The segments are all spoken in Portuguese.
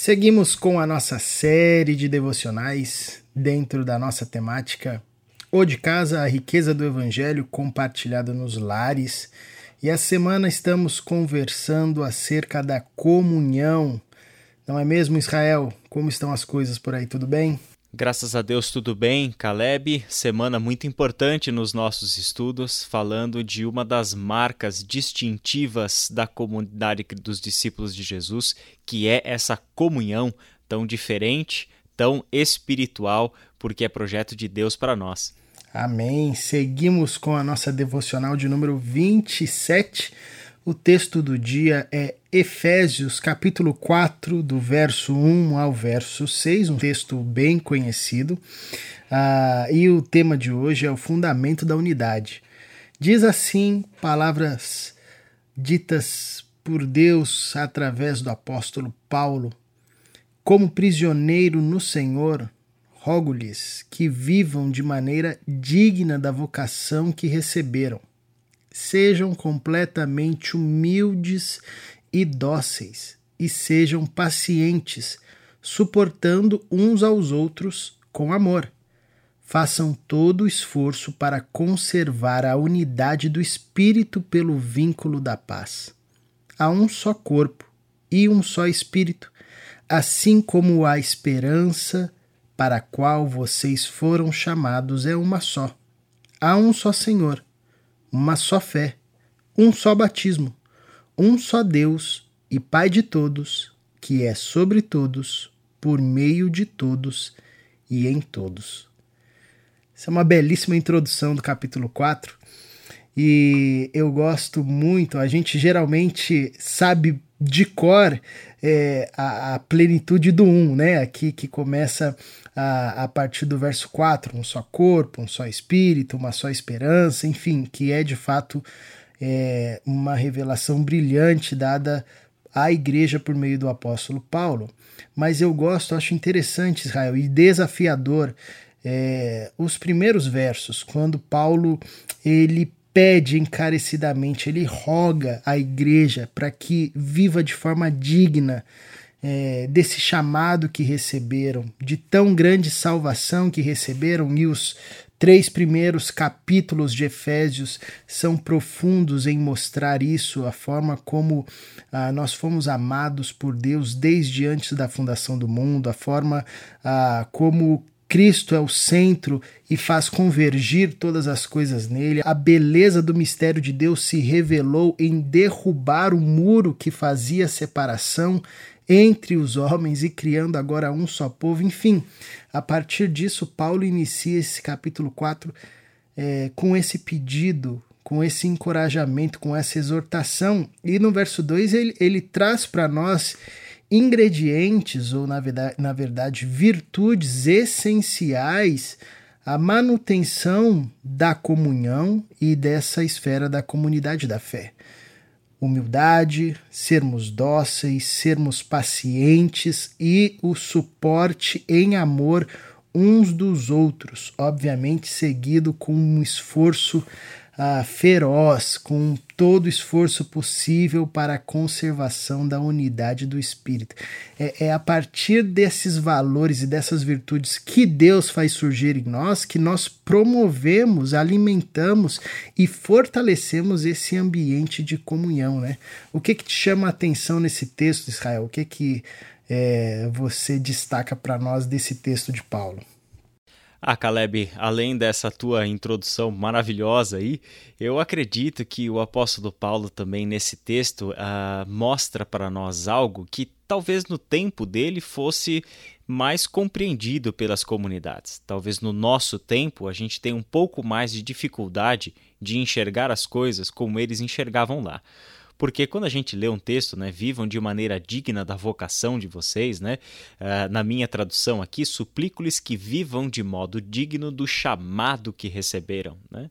Seguimos com a nossa série de devocionais dentro da nossa temática O de Casa, a riqueza do Evangelho compartilhada nos lares. E a semana estamos conversando acerca da comunhão. Não é mesmo, Israel? Como estão as coisas por aí? Tudo bem? Graças a Deus tudo bem, Caleb. Semana muito importante nos nossos estudos, falando de uma das marcas distintivas da comunidade dos discípulos de Jesus, que é essa comunhão tão diferente, tão espiritual, porque é projeto de Deus para nós. Amém. Seguimos com a nossa devocional de número 27 o texto do dia é Efésios, capítulo 4, do verso 1 ao verso 6, um texto bem conhecido. Uh, e o tema de hoje é o fundamento da unidade. Diz assim palavras ditas por Deus através do apóstolo Paulo: Como prisioneiro no Senhor, rogo-lhes que vivam de maneira digna da vocação que receberam sejam completamente humildes e dóceis, e sejam pacientes, suportando uns aos outros com amor. Façam todo o esforço para conservar a unidade do espírito pelo vínculo da paz. Há um só corpo e um só espírito, assim como a esperança para a qual vocês foram chamados é uma só. Há um só Senhor uma só fé, um só batismo, um só Deus e Pai de todos, que é sobre todos, por meio de todos e em todos. Essa é uma belíssima introdução do capítulo 4 e eu gosto muito. A gente geralmente sabe de cor é, a, a, plenitude do um, né? Aqui que começa a, a partir do verso 4, um só corpo, um só espírito, uma só esperança, enfim, que é de fato é, uma revelação brilhante dada à igreja por meio do apóstolo Paulo. Mas eu gosto, acho interessante, Israel, e desafiador é, os primeiros versos, quando Paulo ele pede encarecidamente, ele roga à igreja para que viva de forma digna é, desse chamado que receberam, de tão grande salvação que receberam, e os três primeiros capítulos de Efésios são profundos em mostrar isso, a forma como ah, nós fomos amados por Deus desde antes da fundação do mundo, a forma ah, como Cristo é o centro e faz convergir todas as coisas nele. A beleza do mistério de Deus se revelou em derrubar o muro que fazia separação entre os homens e criando agora um só povo. Enfim, a partir disso, Paulo inicia esse capítulo 4 é, com esse pedido, com esse encorajamento, com essa exortação. E no verso 2 ele, ele traz para nós ingredientes, ou na verdade, na verdade, virtudes essenciais à manutenção da comunhão e dessa esfera da comunidade da fé. Humildade, sermos dóceis, sermos pacientes e o suporte em amor uns dos outros, obviamente seguido com um esforço uh, feroz, com todo o esforço possível para a conservação da unidade do espírito. É, é a partir desses valores e dessas virtudes que Deus faz surgir em nós que nós promovemos, alimentamos e fortalecemos esse ambiente de comunhão, né? O que que te chama a atenção nesse texto, Israel? O que que é, você destaca para nós desse texto de Paulo? Ah, Caleb, além dessa tua introdução maravilhosa aí, eu acredito que o apóstolo Paulo também nesse texto uh, mostra para nós algo que talvez no tempo dele fosse mais compreendido pelas comunidades. Talvez no nosso tempo a gente tenha um pouco mais de dificuldade de enxergar as coisas como eles enxergavam lá. Porque quando a gente lê um texto, né, vivam de maneira digna da vocação de vocês, né, uh, na minha tradução aqui, suplico-lhes que vivam de modo digno do chamado que receberam, né?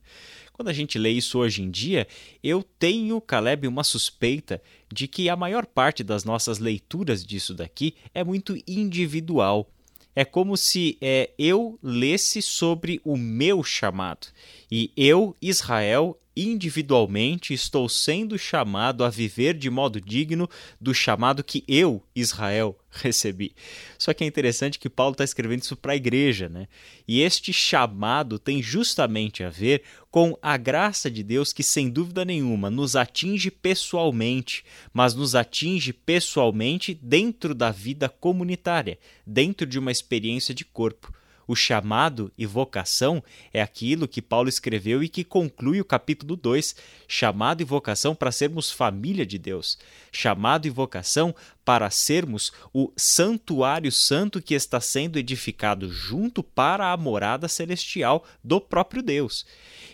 Quando a gente lê isso hoje em dia, eu tenho, Caleb, uma suspeita de que a maior parte das nossas leituras disso daqui é muito individual. É como se é, eu lesse sobre o meu chamado. E eu, Israel, individualmente estou sendo chamado a viver de modo digno do chamado que eu, Israel, recebi. Só que é interessante que Paulo está escrevendo isso para a igreja, né? E este chamado tem justamente a ver com a graça de Deus que, sem dúvida nenhuma, nos atinge pessoalmente, mas nos atinge pessoalmente dentro da vida comunitária, dentro de uma experiência de corpo. O chamado e vocação é aquilo que Paulo escreveu e que conclui o capítulo 2, chamado e vocação para sermos família de Deus, chamado e vocação para sermos o santuário santo que está sendo edificado junto para a morada celestial do próprio Deus.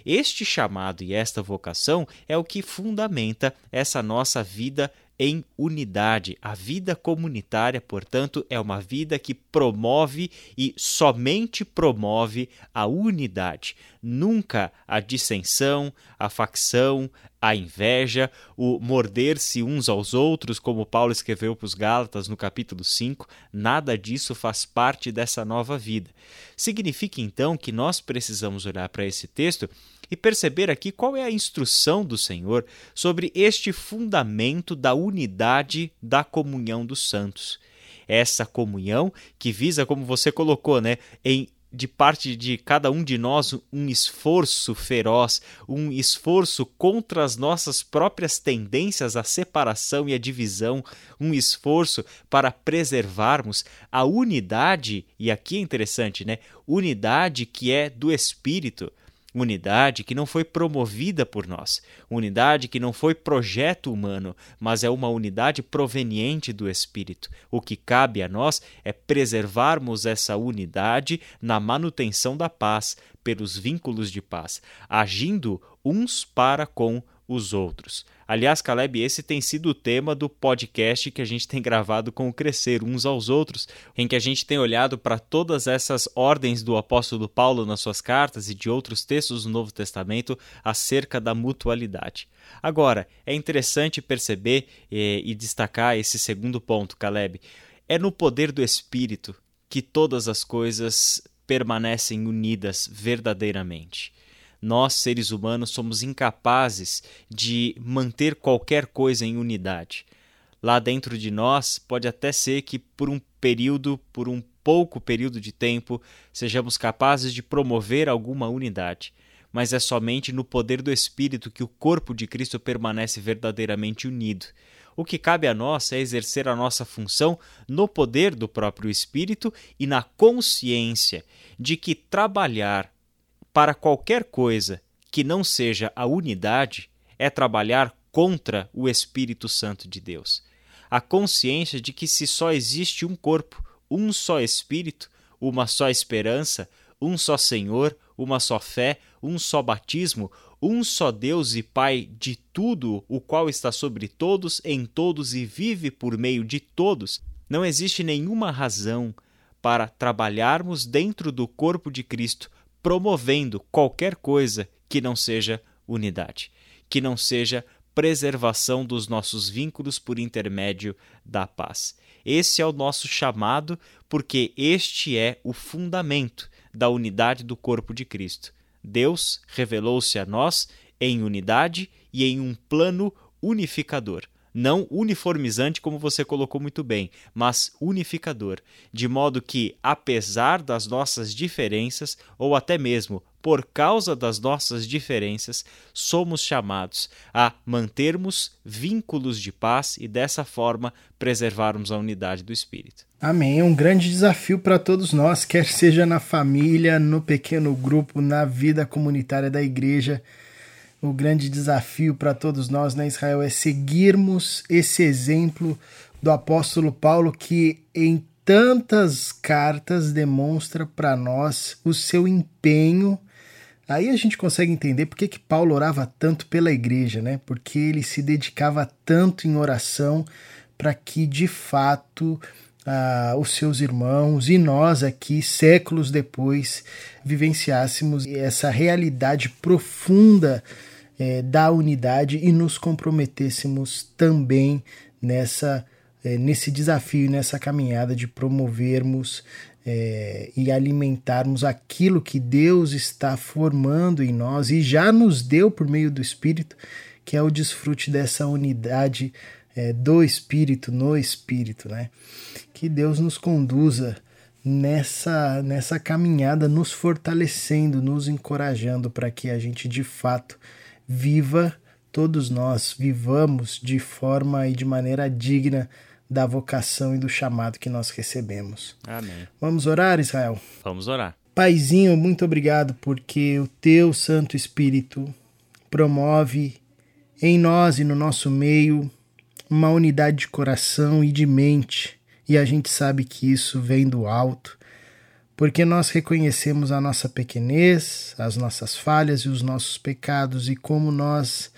Este chamado e esta vocação é o que fundamenta essa nossa vida em unidade. A vida comunitária, portanto, é uma vida que promove e somente promove a unidade, nunca a dissensão, a facção, a inveja, o morder-se uns aos outros, como Paulo escreveu para os Gálatas no capítulo 5, nada disso faz parte dessa nova vida. Significa então que nós precisamos olhar para esse texto e perceber aqui qual é a instrução do Senhor sobre este fundamento da unidade da comunhão dos santos. Essa comunhão que visa, como você colocou, né, em de parte de cada um de nós um esforço feroz, um esforço contra as nossas próprias tendências à separação e à divisão, um esforço para preservarmos a unidade, e aqui é interessante, né? Unidade que é do espírito unidade que não foi promovida por nós, unidade que não foi projeto humano, mas é uma unidade proveniente do Espírito. O que cabe a nós é preservarmos essa unidade na manutenção da paz, pelos vínculos de paz, agindo uns para com os outros. Aliás, Caleb, esse tem sido o tema do podcast que a gente tem gravado com o Crescer uns aos outros, em que a gente tem olhado para todas essas ordens do apóstolo Paulo nas suas cartas e de outros textos do Novo Testamento acerca da mutualidade. Agora, é interessante perceber e, e destacar esse segundo ponto, Caleb. É no poder do Espírito que todas as coisas permanecem unidas verdadeiramente nós, seres humanos, somos incapazes de manter qualquer coisa em unidade. Lá dentro de nós, pode até ser que por um período, por um pouco período de tempo, sejamos capazes de promover alguma unidade. Mas é somente no poder do Espírito que o corpo de Cristo permanece verdadeiramente unido. O que cabe a nós é exercer a nossa função no poder do próprio Espírito e na consciência de que trabalhar para qualquer coisa que não seja a unidade é trabalhar contra o Espírito Santo de Deus. A consciência de que se só existe um corpo, um só Espírito, uma só esperança, um só Senhor, uma só fé, um só batismo, um só Deus e Pai de tudo, o qual está sobre todos, em todos e vive por meio de todos, não existe nenhuma razão para trabalharmos dentro do corpo de Cristo promovendo qualquer coisa que não seja unidade, que não seja preservação dos nossos vínculos por intermédio da paz. Esse é o nosso chamado, porque este é o fundamento da unidade do corpo de Cristo. Deus revelou-se a nós em unidade e em um plano unificador não uniformizante, como você colocou muito bem, mas unificador, de modo que, apesar das nossas diferenças, ou até mesmo por causa das nossas diferenças, somos chamados a mantermos vínculos de paz e dessa forma preservarmos a unidade do Espírito. Amém. É um grande desafio para todos nós, quer seja na família, no pequeno grupo, na vida comunitária da igreja o grande desafio para todos nós na Israel é seguirmos esse exemplo do apóstolo Paulo que em tantas cartas demonstra para nós o seu empenho. Aí a gente consegue entender por que, que Paulo orava tanto pela igreja, né? Porque ele se dedicava tanto em oração para que de fato ah, os seus irmãos e nós aqui, séculos depois, vivenciássemos essa realidade profunda é, da unidade e nos comprometêssemos também nessa é, nesse desafio, nessa caminhada de promovermos é, e alimentarmos aquilo que Deus está formando em nós e já nos deu por meio do Espírito, que é o desfrute dessa unidade é, do Espírito no Espírito, né? Que Deus nos conduza nessa, nessa caminhada, nos fortalecendo, nos encorajando para que a gente de fato viva, todos nós vivamos de forma e de maneira digna da vocação e do chamado que nós recebemos. Amém. Vamos orar, Israel? Vamos orar. Paizinho, muito obrigado porque o teu Santo Espírito promove em nós e no nosso meio uma unidade de coração e de mente, e a gente sabe que isso vem do alto, porque nós reconhecemos a nossa pequenez, as nossas falhas e os nossos pecados e como nós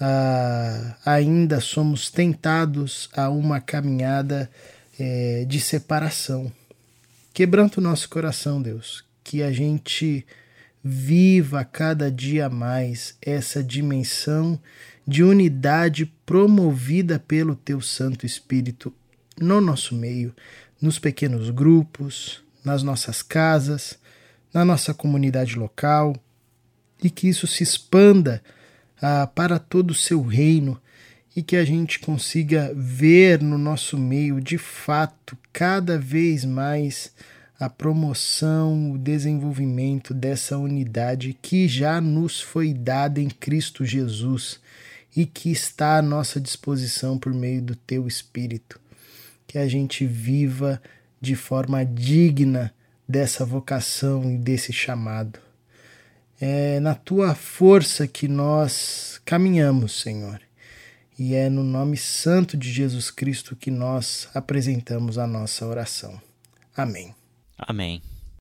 ah, ainda somos tentados a uma caminhada eh, de separação. Quebranta o nosso coração, Deus, que a gente viva cada dia mais essa dimensão de unidade promovida pelo Teu Santo Espírito no nosso meio, nos pequenos grupos, nas nossas casas, na nossa comunidade local, e que isso se expanda ah, para todo o seu reino e que a gente consiga ver no nosso meio, de fato, cada vez mais a promoção, o desenvolvimento dessa unidade que já nos foi dada em Cristo Jesus e que está à nossa disposição por meio do teu Espírito. Que a gente viva de forma digna dessa vocação e desse chamado. É na tua força que nós caminhamos, Senhor. E é no nome santo de Jesus Cristo que nós apresentamos a nossa oração. Amém. Amém.